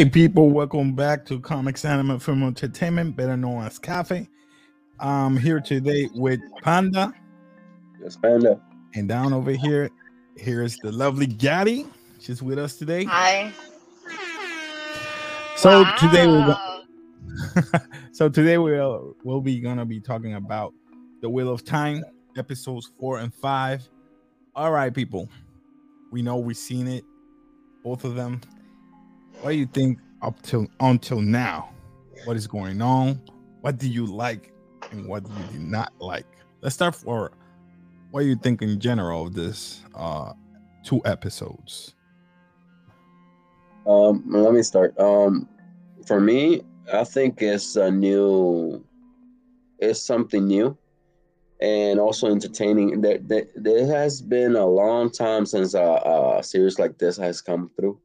Hey, people, welcome back to Comics Anime Film Entertainment, better known as Cafe. I'm here today with Panda. Yes, Panda. And down over here, here's the lovely Gaddy. She's with us today. Hi. So Wow. today we're go- so today we'll we'll be gonna be talking about the Wheel of Time episodes four and five. All right, people. We know we've seen it, both of them. What do you think up till until now? What is going on? What do you like and what do you not like? Let's start for what do you think in general of this uh two episodes? Um, let me start. Um, for me, I think it's a new, it's something new, and also entertaining. There, there, there has been a long time since a, a series like this has come through.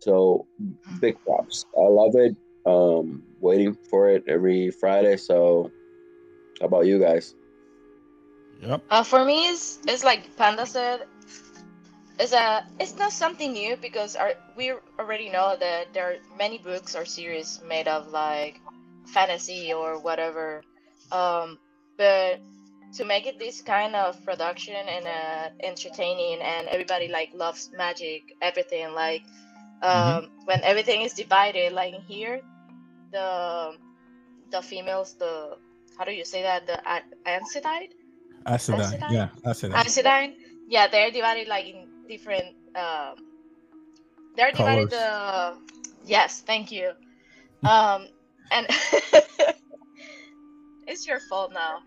So, big props. I love it. Um, waiting for it every Friday. So, how about you guys? Yep. Uh, for me, it's, it's like Panda said. It's a it's not something new because our, we already know that there are many books or series made of like fantasy or whatever. Um, but to make it this kind of production and uh, entertaining and everybody like loves magic, everything like um, when everything is divided like here, the the females the how do you say that the a- Aesidite Acidine. Acidine? Yeah, acidine. Acidine, yeah, they're divided like in different. Um, they're divided. Colors. The yes, thank you. Um, and it's your fault now.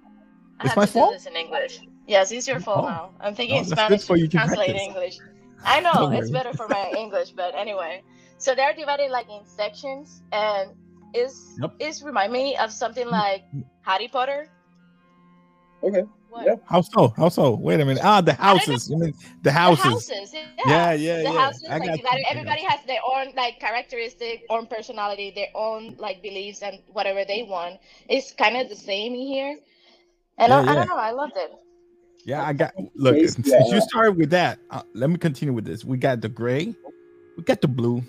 I It's have my to fault? this in English. Yes, it's your fault Oh. now. I'm thinking Oh, in that's good for you to translate practice. English. I know it's better for my English, but anyway. So they're divided like in sections, and is Yep. is remind me of something like Harry Potter. Okay. What? Yeah. How so? How so? Wait a minute. Ah, the I don't houses. You mean the The houses? houses, yeah. Yeah, yeah, the yeah. houses I like got divided, you, I got everybody has their own like characteristic own personality their own like beliefs and whatever they want it's kind of the same in here and I, Yeah, I don't know i loved it Yeah, I got. Look, Please, since you started with that, uh, let me continue with this. We got the gray, we got the blue,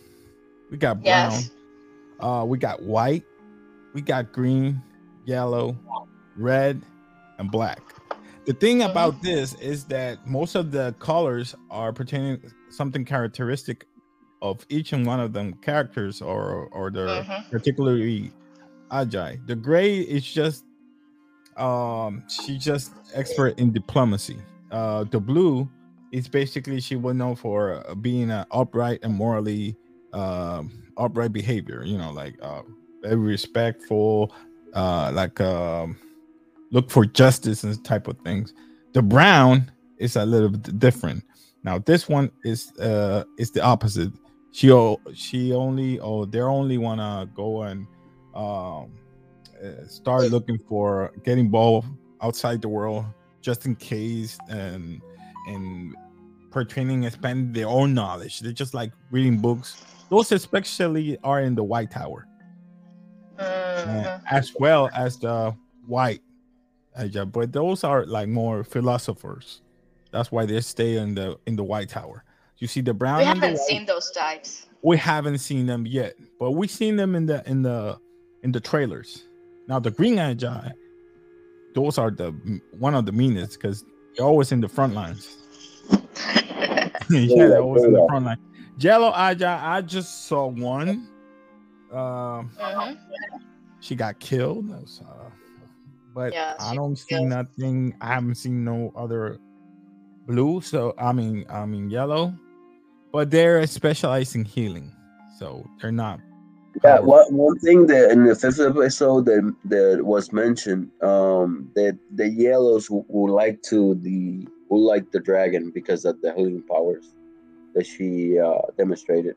we got brown, yes uh, we got white, we got green, yellow, red, and black. The thing Mhm. about this is that most of the colors are pertaining something characteristic of each and one of them characters or or their Mhm. particularly Ajah. The gray is just um she's just expert in diplomacy. Uh the blue is basically she was known for uh, being an upright and morally um upright behavior, you know, like uh very respectful, uh like um look for justice and type of things. The brown is a little bit different. Now this one is uh is the opposite. She she only oh they only wanna go and um uh, start looking for getting involved outside the world just in case and and pertaining expanding their own knowledge. They're just like reading books. Those especially are in the White Tower, uh, as well as the White. Ajah, but those are like more philosophers. That's why they stay in the in the White Tower. You see the brown. we haven't seen those types we haven't seen them yet, but we've seen them in the in the in the trailers. Now the green Ajah, those are the one of the meanest because they're always in the front lines. yeah, they're always in the front line. Yellow Ajah, I just saw one. Um, Mhm. she got killed. Was, uh, but Yeah, I don't see killed. nothing. I haven't seen no other blue. So I mean, I mean yellow, but they're specialized in healing, so they're not. Yeah, power- one one thing that in the fifth episode that that was mentioned, um, that the yellows w- would like to the would like the dragon because of the healing powers that she uh, demonstrated.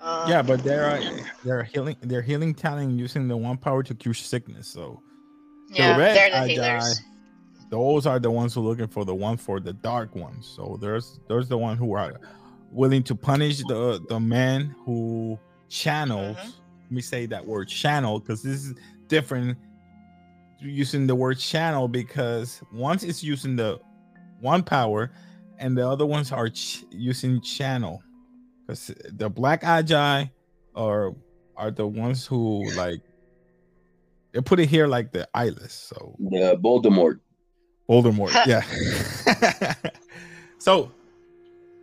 Um, Yeah, but they're they're healing. They're healing talent using the one power to cure sickness. So yeah red they're the Ajah, healers those are the ones who are looking for the one for the dark ones. So there's there's the one who are willing to punish the the man who channels. Mhm. Let me say that word channel because this is different using the word channel because once it's using the one power and the other ones are ch- using channel because the black Ajah are are the ones who like they put it here like the eyeless. So The Voldemort. Voldemort, yeah. so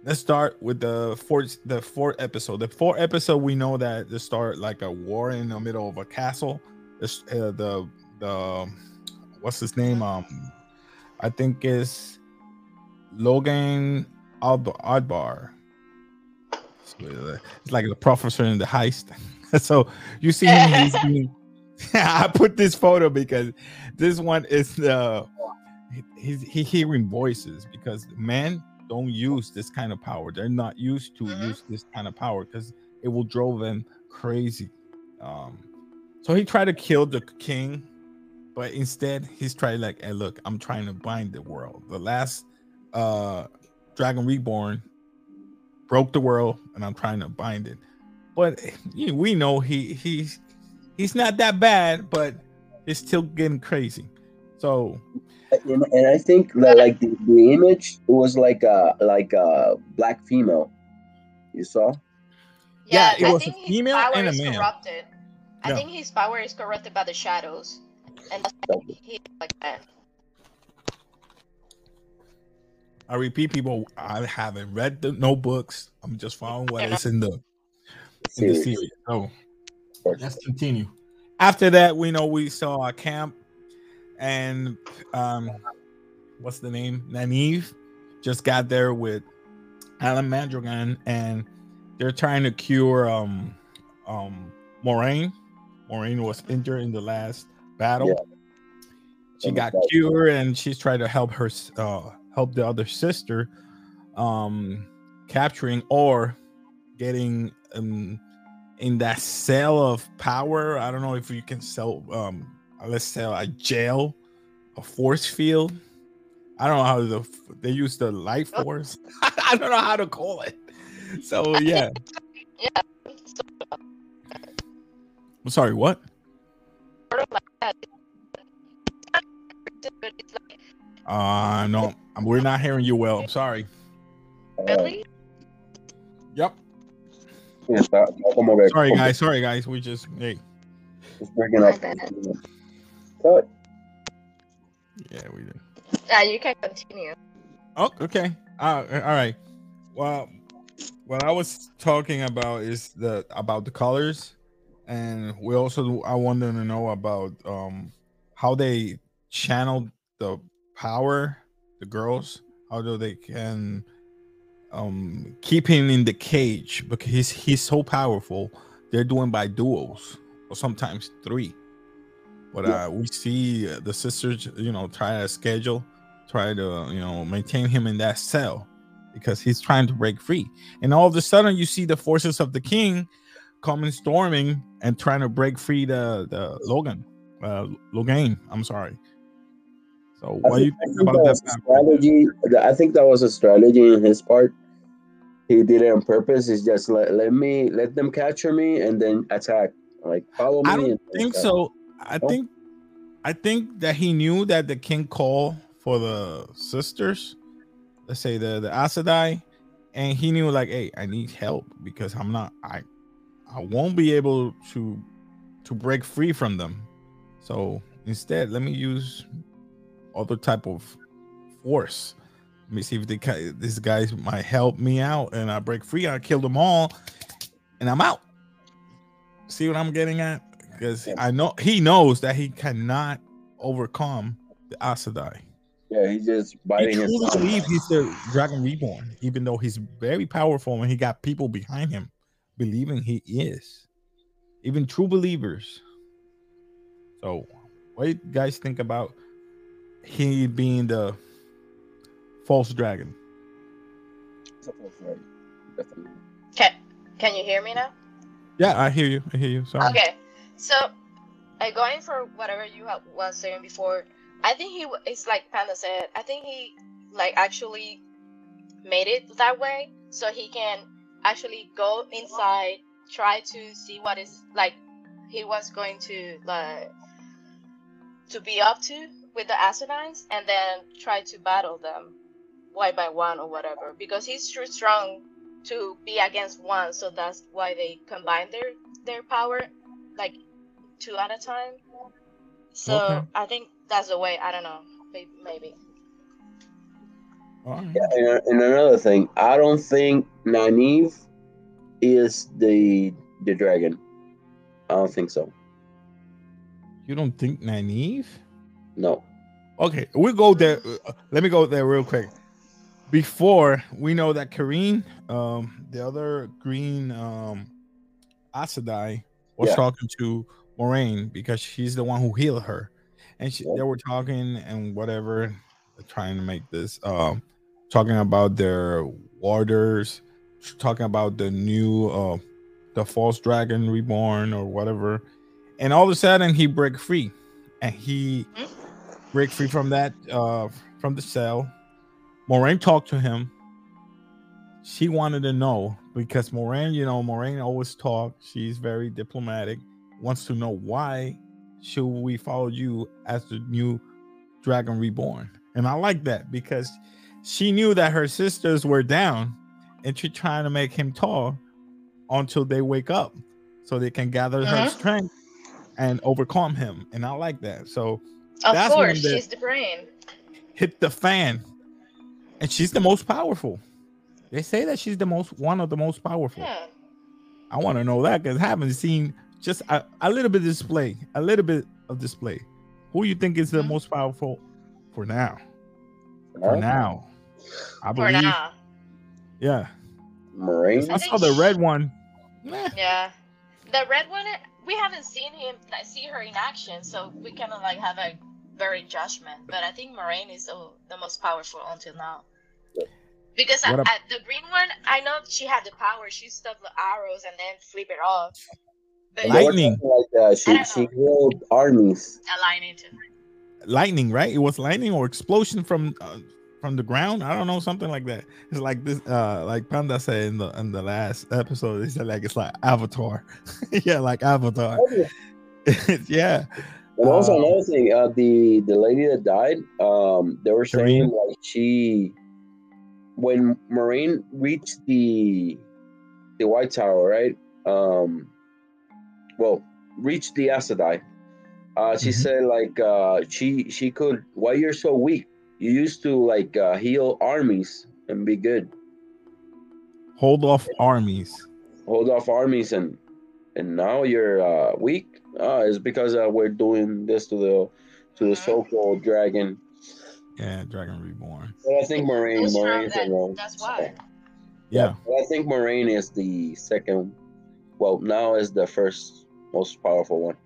let's start with the fourth the fourth episode. The fourth episode we know that they start like a war in the middle of a castle. This uh, the the what's his name? Um, I think is Logain Alb- Ablar. It's like the professor in the heist. so you see him. He's being, I put this photo because this one is the he's he hearing voices because men don't use this kind of power. They're not used to Mhm. use this kind of power because it will drove them crazy. Um, so he tried to kill the king, but instead he's trying like, hey, look, I'm trying to bind the world. The last uh Dragon Reborn broke the world, and I'm trying to bind it. But you know, we know he he's he's not that bad, but it's still getting crazy. So And, and I think that like the, the image was like a like a black female. You saw? Yeah, Yeah, it I was a think his female power and a is male. corrupted. I Yeah. think his power is corrupted by the shadows, and that's why he's like that. I repeat, people, I haven't read the notebooks. I'm just following what is in the in the Series. series. So let's continue. After that, we know we saw a camp, and um, what's the name? Nynaeve just got there with Alan Mandragoran, and they're trying to cure um um Moiraine. Moiraine was injured in the last battle. Yeah. She got cured, and she's trying to help her uh help the other sister um capturing or getting um in that cell of power. I don't know if you can sell um let's say a jail, a force field. I don't know how the they use the light force. I don't know how to call it. So yeah. So, I'm sorry, what? sort of like that. It's not but it's like, Uh no, we're not hearing you well. I'm sorry. really? Yep. Yeah, está- está como que- Sorry guys, sorry guys. We just hey. It's breaking up. Bad. Cut. Yeah, we did. Yeah, you can continue. Oh, okay. Uh, all right. Well, what I was talking about is the about the colors, and we also I wanted to know about um how they channel the power, the girls, how do they can um keep him in the cage because he's he's so powerful. They're doing by duos or sometimes three. But Yeah. uh, we see uh, the sisters, you know, try to schedule try to you know maintain him in that cell because he's trying to break free and all of a sudden you see the forces of the king coming storming and trying to break free the the logan uh logan i'm sorry so I what do you think- think about that strategy. I think that was a strategy in his part. He did it on purpose. It's just let, let me let them capture me and then attack. Like follow me. i don't think attack. so i think i think that he knew that the king called for the sisters let's say the the Aes Sedai, and he knew like hey i need help because i'm not i i won't be able to to break free from them. So instead let me use other type of force. Let me see if they ca- these guys might help me out and i break free i kill them all and i'm out. See what i'm getting at because Yeah. i know he knows that he cannot overcome the Aes Sedai. Yeah, he's just He biting his truly tongue. believes he's the Dragon Reborn, even though he's very powerful and he got people behind him believing he is. Even true believers. So, what do you guys think about he being the false dragon? Definitely. Can Can you hear me now? Yeah, I hear you. I hear you. Sorry. Okay, so uh, going for whatever you ha- was saying before, I think he it's like Panda said. I think he like actually made it that way so he can actually go inside, try to see what is like he was going to like to be up to with the Acidines, and then try to battle them one by one or whatever because he's too strong to be against one, so that's why they combine their their power, like two at a time. So Okay. I think that's the way. I don't know. Maybe. maybe. Yeah, and, and another thing, I don't think Nynaeve is the the dragon. I don't think so. You don't think Nynaeve? No. Okay, we'll go there. uh, Let me go there real quick. Before we know that Kerene, um, the other green um Aes Sedai was Yeah. talking to Moiraine because she's the one who healed her. And she, they were talking and whatever, trying to make this um talking about their warders, talking about the new uh the false dragon reborn or whatever. And all of a sudden he break free and he break free from that uh from the cell. Moiraine talked to him. She wanted to know because Moiraine, you know, Moiraine always talk. She's very diplomatic. Wants to know why should we follow you as the new dragon reborn? And I like that because she knew that her sisters were down and she's trying to make him tall until they wake up so they can gather her Mhm. strength and overcome him. And I like that. So Of That's course, she's the brain. hit the fan. And she's the most powerful. They say that she's the most one of the most powerful. Yeah. I want to know that because I haven't seen just a, a little bit of display, a little bit of display. Who you think is the Mhm. most powerful for now? For Huh? now, I For believe. now. Yeah, Moiraine. I saw the red one. Yeah. The red one, we haven't seen him, like, see her in action, so we cannot like have a very judgment. But I think Moiraine is the, the most powerful until now. Because I, I, the green one, I know she had the power. She stuffed the arrows and then flip it off. But They were Lightning. Like that. She don't she know. healed armies. aligning to lightning, right? It was lightning or explosion from uh, from the ground. I don't know, something like that. It's like this, uh, like Panda said in the in the last episode. He said like it's like Avatar. yeah, like Avatar. yeah, And also Um, another thing, uh, the the lady that died, um, they were saying Shireen? like she, when Moiraine reached the the White Tower, right? Um, well, reached the Aes Sedai. Uh, she Mhm. said like uh, she she could. Why you're so weak? You used to like uh, heal armies and be good, hold off armies. hold off armies, and and now you're uh, weak. Uh, it's because uh, we're doing this to the to the Mhm. so-called dragon. Yeah, Dragon Reborn. But I think Moiraine, Who's from Moiraine's that? alone. That's why. Yeah, But I think Moiraine is the second. Well, now is the first most powerful one.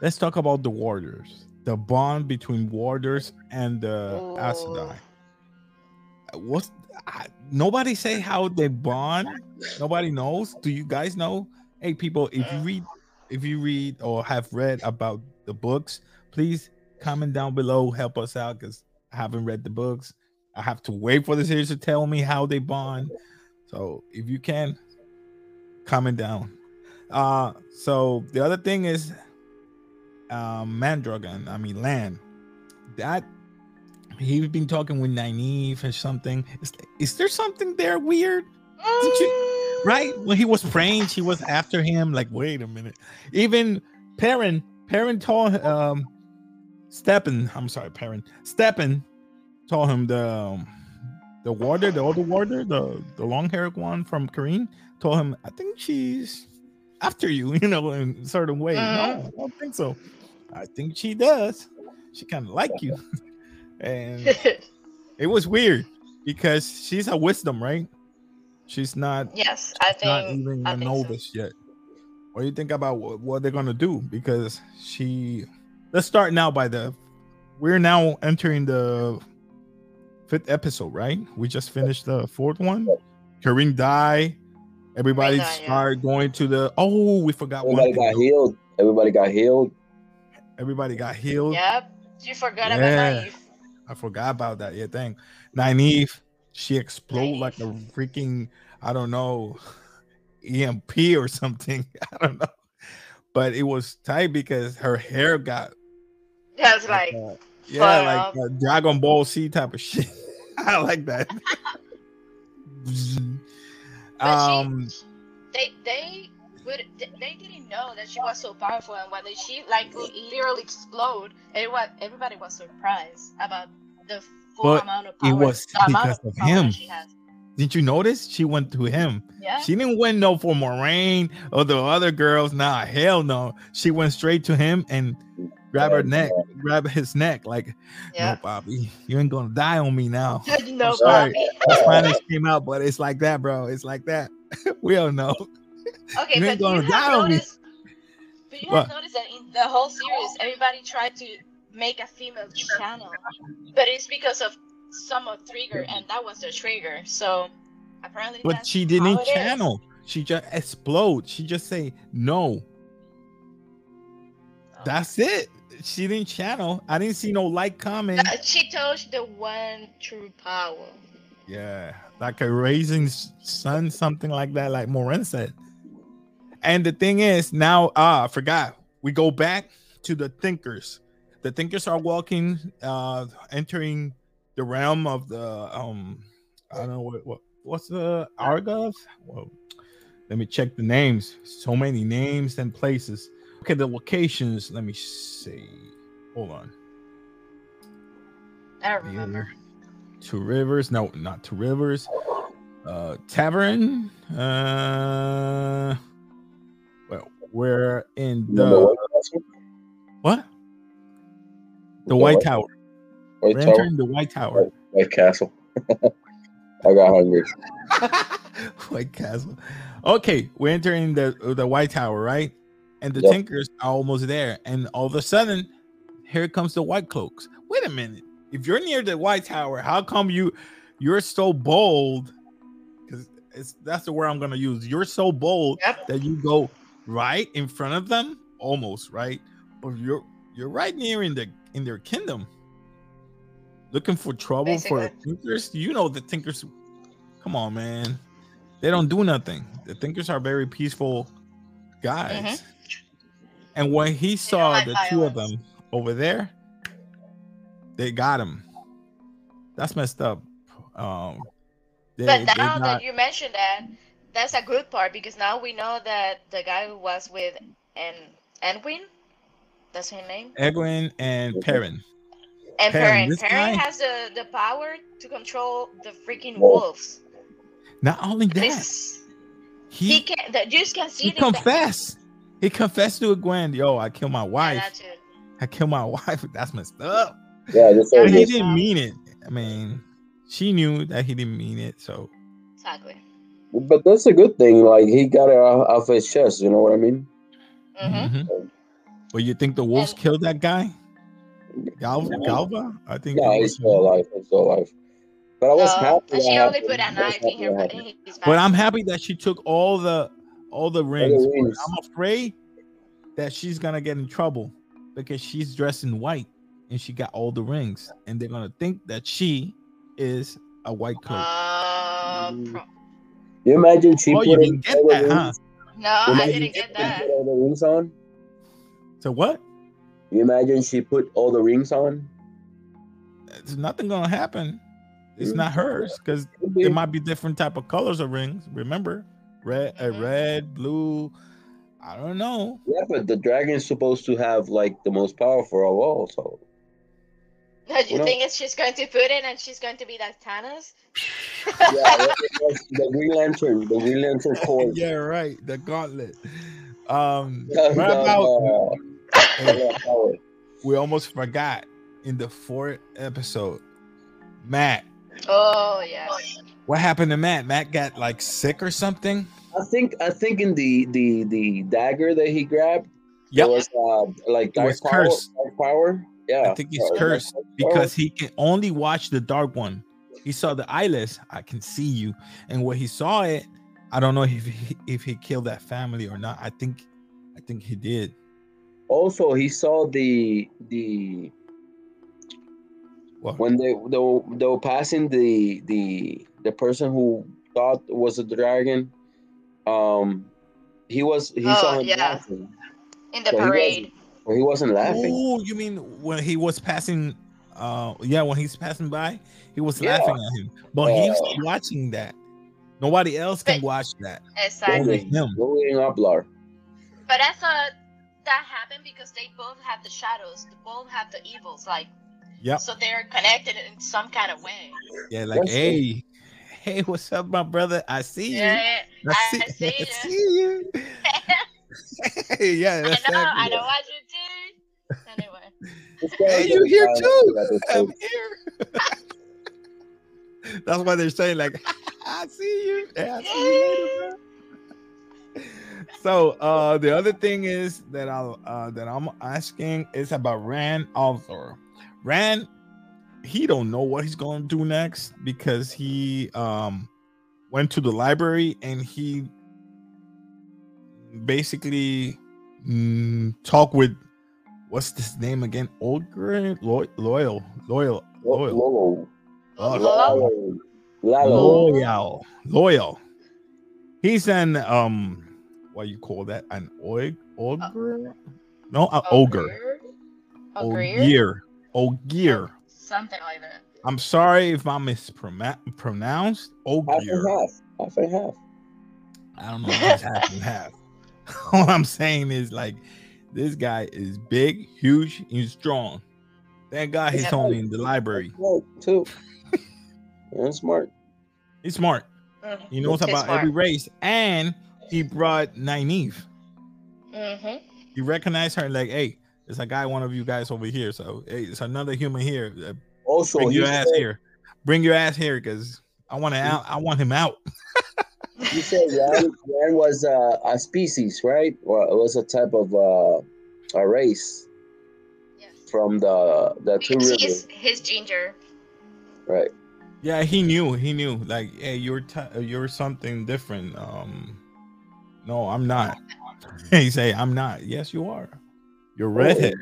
let's talk about the Warriors. The bond between Warriors and the Aes Ooh. Sedai. What's I, nobody say how they bond? Nobody knows. Do you guys know? Hey, people, if you read, if you read or have read about the books, please comment down below. Help us out because I haven't read the books. I have to wait for the series to tell me how they bond. So if you can, comment down. Uh, so the other thing is, um, Mandragoran. I mean, Land. That he's been talking with Nynaeve or something. Is, is there something there weird? You- right when he was praying she was after him like wait a minute even Perrin Perrin told um Stepin I'm sorry Perrin Stepin told him the um, the warder the older warder the the long haired one from Kerene told him I think she's after you you know in a certain way no Mhm. I don't think so I think she does she kind of like you and it was weird because she's a wisdom right she's not yes, I think not even I a think so. novice yet. What do you think about what, what they're gonna do? Because she, let's start now by the, we're now entering the fifth episode, right? We just finished the fourth one. Kareem die. Everybody died, yeah. going to the. Oh, we forgot one. Everybody thing, got though. healed. Everybody got healed. Everybody got healed. Yep. You forgot Yeah. about Naive. I forgot about that. Yeah, thank. Nynaeve, she exploded like a freaking, I don't know, EMP or something. I don't know. But it was tight because her hair got That's like, uh, yeah, fire like up. Dragon Ball Z type of shit. I like that. But she- Um, they they would they they didn't know that she was so powerful and when she like literally explode everyone everybody was surprised about the full But amount of it power was the amount because of of him. she has. didn't you notice? She went to him. yeah She didn't went no for Moiraine or the other girls. Nah, hell no. She went straight to him and grab her neck, grab his neck. Like, yeah no, Bobby, you ain't gonna die on me now. no sorry. Bobby. Spanish came out, but it's like that, bro. It's like that. we all know. okay You ain't but you gonna have die on me. noticed but you What? noticed that in the whole series everybody tried to make a female channel but it's because of some of trigger and that was the trigger so apparently But she didn't it is. channel. She just explode. She just say no. Oh. That's it. She didn't channel. I didn't see no like comment. Uh, she told the one true power. Yeah, like a raising sun, something like that, like Morin said. And the thing is, now ah, I forgot. We go back to the tinkers. The tinkers are walking, uh, entering the realm of the um, I don't know what, what what's the Argos. Well, let me check the names. So many names and places. Okay, the locations. Let me see. Hold on. I don't remember. Two Rivers. No, not Two Rivers. Uh Tavern. Uh well, we're in the what? The White Tower. White Tower, entering the White Tower. White Castle. I got hungry. White Castle. Okay, we're entering the the White Tower, right? And the Yep. Tinkers are almost there, and all of a sudden, here comes the White Cloaks. Wait a minute! If you're near the White Tower, how come you you're so bold? Because it's that's the word I'm gonna use. You're so bold Yep. that you go right in front of them, almost right, but you're you're right near in the in their kingdom, looking for trouble for the Tinkers. You know the Tinkers. Come on, man. They don't do nothing. The Tinkers are very peaceful guys. Mhm. And when he saw like the two of them over there, they got him. That's messed up. Um, they, But now got- that you mentioned that, that's a good part because now we know that the guy who was with An Anwin, that's his name, Egwene and Perrin. and Perrin, Perrin. Perrin guy- has the the power to control the freaking wolves. Not only that, This he he can. The, Jews can see he confess. in the- confessed. He confessed to Gwen, "Yo, I killed my wife. that too. I killed my wife. That's messed up." Yeah, this Yeah, But he didn't mean it. I mean, she knew that he didn't mean it. So Exactly. but that's a good thing. Like he got it off, off his chest. You know what I mean? hmm Mhm. But you think the wolves And- killed that guy? Gal- Galva? I think. Yeah, it he's was still him. alive. He's still alive. But I was Uh, happy. she only happened. put a I was knife in her that in happened. his back. But I'm happy that she took all the all the rings. but rings. I'm afraid that she's gonna get in trouble because she's dressed in white and she got all the rings, and they're gonna think that she is a white cloak. Uh, pro- You imagine she oh, put you didn't get all the that, huh? rings? no, You I didn't she get put that. all the rings on. So what? You imagine she put all the rings on. There's nothing gonna happen. It's Mm. not hers because Could be. there might be different type of colors of rings. Remember, red, uh, Mhm. red, blue. I don't know. Yeah, but the dragon's supposed to have like the most powerful of all. So Do you You know- think it's she's going to put it and she's going to be like Thanos? yeah, the Green Lantern, the Green Lantern cord. yeah, right. The gauntlet. Um, The- what the, about? Hey, we almost forgot in the fourth episode. Mat, Oh yeah. What happened to Mat? Mat got like sick or something. I think I think in the the the dagger that he grabbed, it was uh, like It was power, cursed. dark power. Yeah, I think he's Uh, cursed because he can only watch the dark one. He saw the eyeless. I can see you, and when he saw it, I don't know if he, if he killed that family or not. I think, I think he did. also he saw the the Well, when they they were, they were passing the the the person who thought was a dragon. Um, he was he Oh, saw him yeah. laughing, In the So he parade. but he wasn't laughing. oh, you mean when he was passing? Uh, yeah, when he's passing by, he was Yeah. laughing at him, but he's Uh, watching that. Nobody else can But- watch that. Exactly. Only him. Louis and Ablar. But I thought that happened because they both have the shadows. They both have the evils. Like, yeah. so they're connected in some kind of way. Yeah, like That's hey, hey, what's up, my brother? I see you. Yeah, I I see I you. see you. yeah, I know. that's I exactly know it. what you do. Anyway. Hey, you here too? I'm here. That's why they're saying like, I see you. Yeah, I see you later. So uh the other thing is that I'll uh that I'm asking is about Rand al'Thor. Rand, he don't know what he's gonna do next because he um went to the library and he basically mm, talked with what's this name again? Olgren Loial Loial Loial Loial Lolo. Oh, Lalo. Lalo. Loial Loial. He's an um what you call that? An oig ogre? No, an ogre. Ogre? Ogier. Ogier. Something like that. I'm sorry if I mispronounced Half and half. Half and half. I don't know if it's half and half. All I'm saying is like this guy is big, huge, and strong. Thank God he's Yeah. only in the library. Smart too. and smart. He's smart. Mhm. He knows He's about smart. every race, and he brought Nynaeve. Mhm. He recognized her like, hey, there's a guy, one of you guys over here. So hey, it's another human here. Uh, Also, Bring your ass said, here. Bring your ass here, because I want to out. I want him out. You said Ran, Ran was uh, a species, right? Or it was a type of uh, a race Yes. from the the two Because rivers, he's, he's ginger. right? Yeah, he knew. He knew. Like, hey, you're t- you're something different. Um, no, I'm not. he say, I'm not. Yes, you are. You're redhead.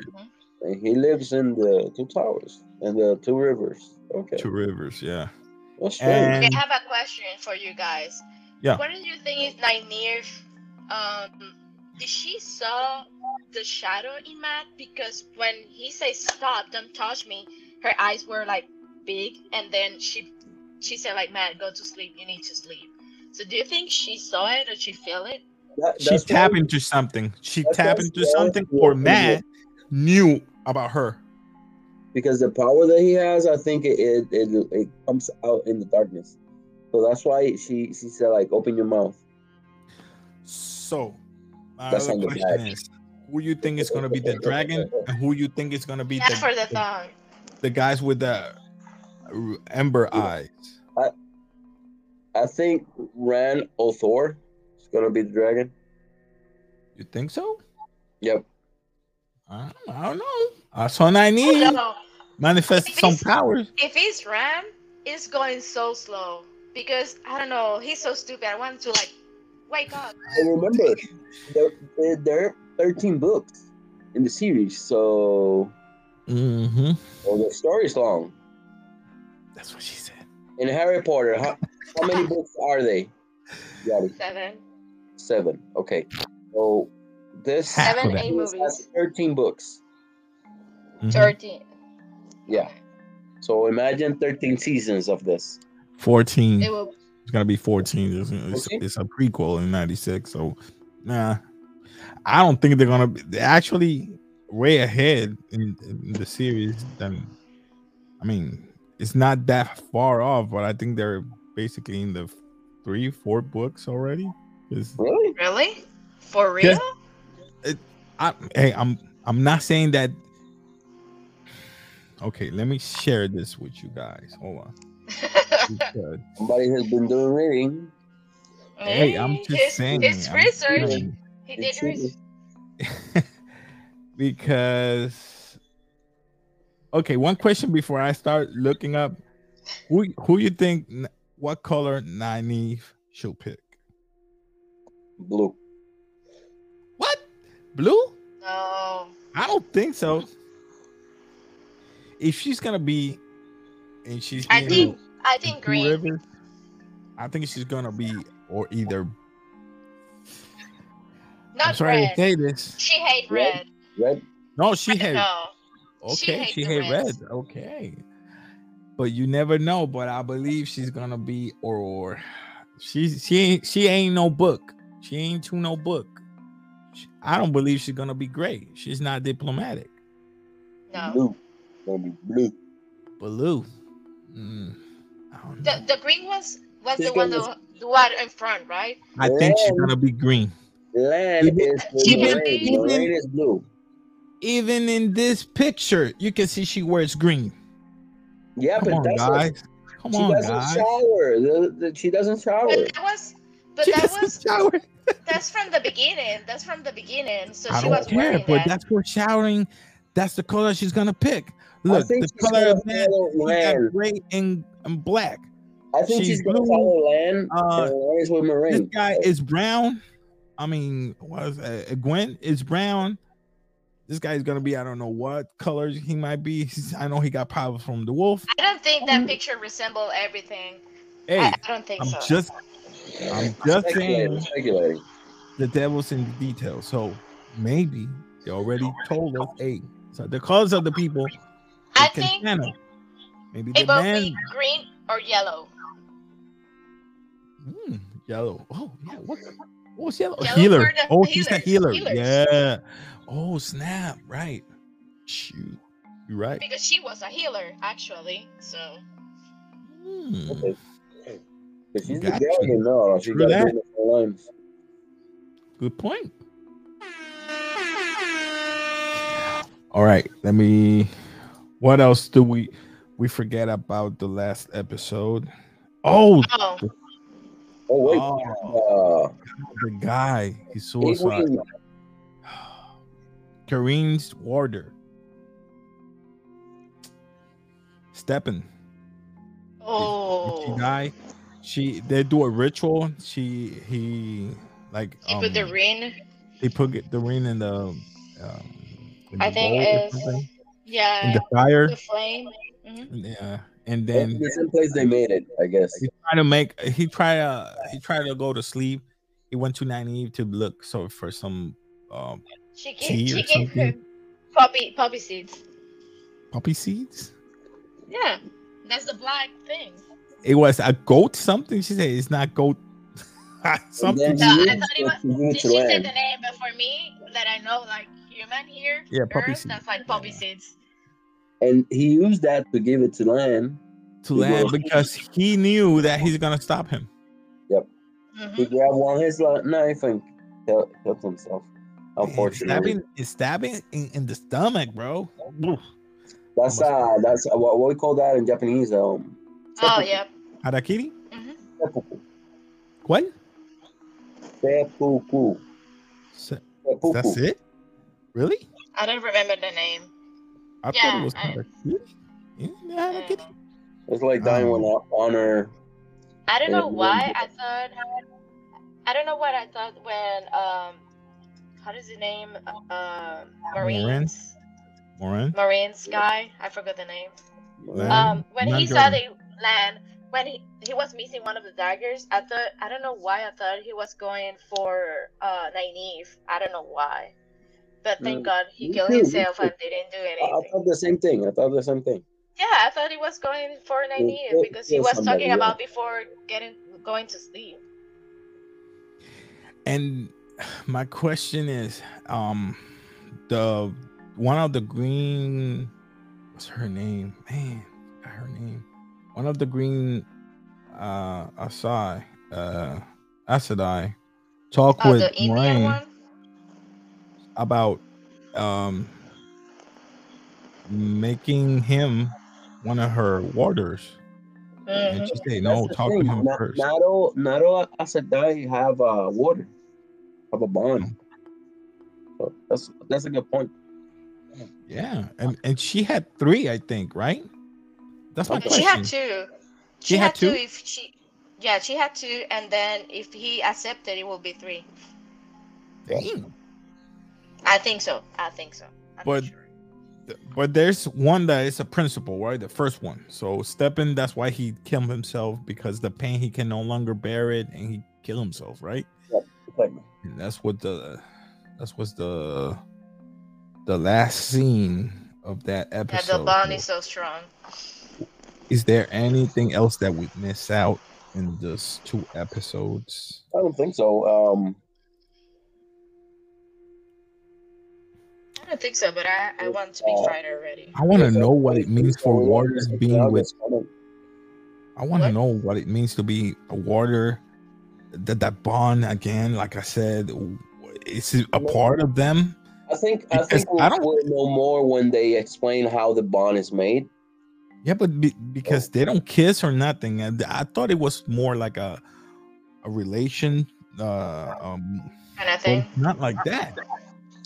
And he lives in the two towers and the two rivers. Okay, Two rivers. Yeah. that's strange. And Okay, I have a question for you guys. Yeah. What do you think is Nynaeve? Um, did she saw the shadow in Mat? Because when he says stop, don't touch me, her eyes were like big, and then she she said like Mat, go to sleep. You need to sleep. So do you think she saw it or she feel it? That- she that's tapped why- into something. She tapping tapped why into she something, or Mat knew about her. because the power that he has, I think it it, it it comes out in the darkness. So that's why she she said like open your mouth. So, my That's other question is, who you think is gonna be the dragon, and who you think is gonna be Yeah, the, for the the, thong. the guys with the ember eyes? I I think Rand al'Thor is gonna be the dragon. You think so? Yep. I don't, I don't know. I need. Nynaeve No, manifest some It's- powers. if it's Ram, it's going so slow because I don't know. He's so stupid. I want to like wake up. And remember, there, there, there are 13 books in the series, so Mm-hmm. well, the story's long. That's what she said. In Harry Potter, how, how many books are they? Seven, Seven. Okay. So this Half seven, eight movies. has 13 books. Mhm. Thirteen. Yeah. So imagine 13 seasons of this. 14. It will. It's gonna be 14. It's, it's, 14? it's a prequel in 96. So nah. I don't think they're gonna be they're actually way ahead in, in the series than I mean, it's not that far off, but I think they're basically in the three, four books already. 'Cause Really? Really? For real? Yes. I, hey, I'm I'm not saying that. Okay, let me share this with you guys. Hold on. Somebody has been doing reading. hey, I'm just his, saying. His I'm research. saying. He did research. because okay, one question before I start looking up who who you think what color Nynaeve should pick? Blue. What? Blue? No. I don't think so. If she's gonna be and she's I being think. I think green. Rivers, I think she's gonna be or either I'm Not sorry red. to say this. She hate Red? red. Red? No, she had No. Okay, hate she the hate red. reds. Okay, but you never know. But I believe she's gonna be or She she ain't she ain't no book. She ain't to no book. She- I don't believe she's gonna be great. She's not diplomatic. No. Blue. Gonna be blue. Blue. Mm, I don't know. The the green was was She's the one gonna- the, the one in front, right? I think she's gonna be green. Land Even- is blue. even- Lorraine. even- Lorraine is blue. Even in this picture, you can see she wears green. Yeah, Come but on, that's guys. Come she on, doesn't guys. shower. The, the, she doesn't shower. But that was but She that doesn't was shower. That's from the beginning. That's from the beginning. So I she don't was care, wearing but that. that's for showering. That's the color she's gonna pick. Look, the color of that follow he land. gray and, and black. I think she's she's, gonna blue. follow land. Uh, and Lorraine is with This guy is brown. I mean, was uh, Gwen is brown. This guy's gonna be I don't know what color he might be. He's- I know he got power from the wolf. I don't think that picture resemble everything. Hey, I, I don't think I'm so. just I'm just Speculating, saying speculating. the devil's in the details. So maybe they already told us, hey, so the colors of the people. I can think handle. Maybe it the both man be green or yellow. Hmm, yellow. Oh yeah. What? What was yellow? Yellow healer. for the Oh, she's the healer. healers, healers. Yeah. Oh snap! Right. Shoot. You're right. Because she was a healer, actually. So Hmm. Okay. If she's the Gotcha. girl, then no, she True got that. different lines. Good point. All right. Let me. What else do we we forget about the last episode? Oh, oh Oh wait, oh uh, the guy. He suicide. Avery, Kerene's warder. Stepin. oh She die. She they do a ritual. She he like he um, put the ring. they put the ring in the um, in I the think bowl or it's- something, in Yeah, the fire. the flame. Mhm. Yeah, and then the same place they made it, I guess. he tried to make he tried to he tried to go to sleep. He went to naive to look so for some um She Tea gave or she gave something? him poppy poppy seeds. poppy seeds. Yeah, that's the black thing. It was a goat something. She said it's not goat something. And No, I thought it was- he She to said the name, but for me, that I know like human here, Yeah, poppy Earth, seeds. that's like poppy seeds. and he used that to give it to land. to He land because he knew that he's gonna stop him. Mhm. He grabbed one his knife and killed, killed himself. Unfortunately, stabbing, it's stabbing in, in the stomach, bro. Oof. that's uh, that's uh, what, what we call that in Japanese. Um, Oh yeah. Harakiri? hmm seppuku. What? Seppuku. Se- Seppuku. That's it? Really? I don't remember the name. I thought Yeah, it was I- Harakiri. Yeah, Harakiri. It's like dying Oh. with honor. I don't know why. I thought. I don't know what I thought when um, how does the name? Uh, Marines. Moran? Marines guy. I forgot the name. Land? Um, when Land he saw the land, when he he was missing one of the daggers, I thought I don't know why I thought he was going for uh Nynaeve. I don't know why, but thank Mm, God he killed too, himself and didn't do anything. I thought the same thing. I thought the same thing. Yeah, I thought he was going for Nynaeve kill- because he was somebody, talking yeah. about before getting going to sleep. And my question is, um, the one of the green, what's her name? Man, her name. One of the green, uh, Asai, uh, Aes Sedai, talk Oh, with the Moiraine about, um, making him one of her warders. Mhm. And she said, no, the talk thing. to him Not, first. not all, not all Aes Sedai have a warder, have a bond. So that's that's a good point. Yeah, and and she had three, I think, right? That's my Okay. question. She had two. She, She had had two. two? If she, yeah, she had two, and then if he accepted, it will be three. Dang. I think so. I think so. I'm But- sure. But there's one that is a principle, right? The first one. So Stepin, that's why he killed himself because the pain he can no longer bear it, and he killed himself, right? Exactly. And that's what the that's what's the the last scene of that episode. Yeah, episode. the bond is so strong. Is there anything else that we miss out in this two episodes? I don't think so. Um, I don't think so, but I, I want to be Uh, fighter already. I want to know what it means for so, warders being with. I want to know what it means to be a warder. That that bond again, like I said, is it a part of them? I think I Because think we'll, I don't- we'll know more when they explain how the bond is made. Yeah, but be, because they don't kiss or nothing, and I thought it was more like a a relation. Uh, um, Kind of thing. not like that.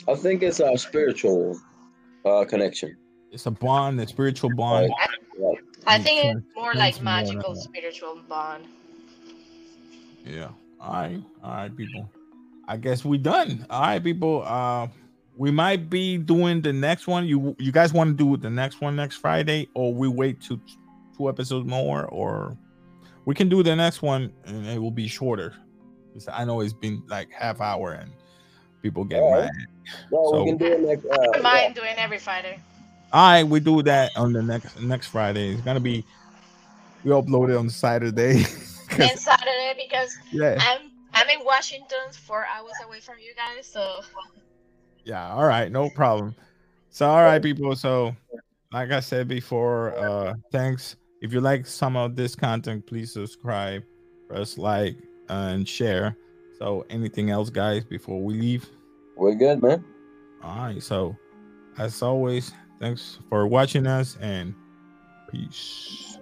I think it's a spiritual uh, connection. It's a bond, a spiritual bond. Right. I think it's more like magical of that. spiritual bond. Yeah. All right. All right, people. I guess we done. All right, people. Uh we might be doing the next one. You you guys want to do the next one next Friday, or we wait to two episodes more, or we can do the next one and it will be shorter. 'Cause I know it's been like half hour and people get All right. mad. No, So- we can do it next. I don't Uh, mind doing every fighter. All right, we do that on the next next Friday. It's gonna be we upload it on Saturday. 'Cause- And Saturday because yeah. I'm I'm in Washington, four hours away from you guys. So Yeah, all right, no problem. So all right, people. So like I said before, uh thanks. If you like some of this content, please subscribe, press like, and share. So anything else, guys, before we leave? we're good, man. All right. So as always, thanks for watching us and peace.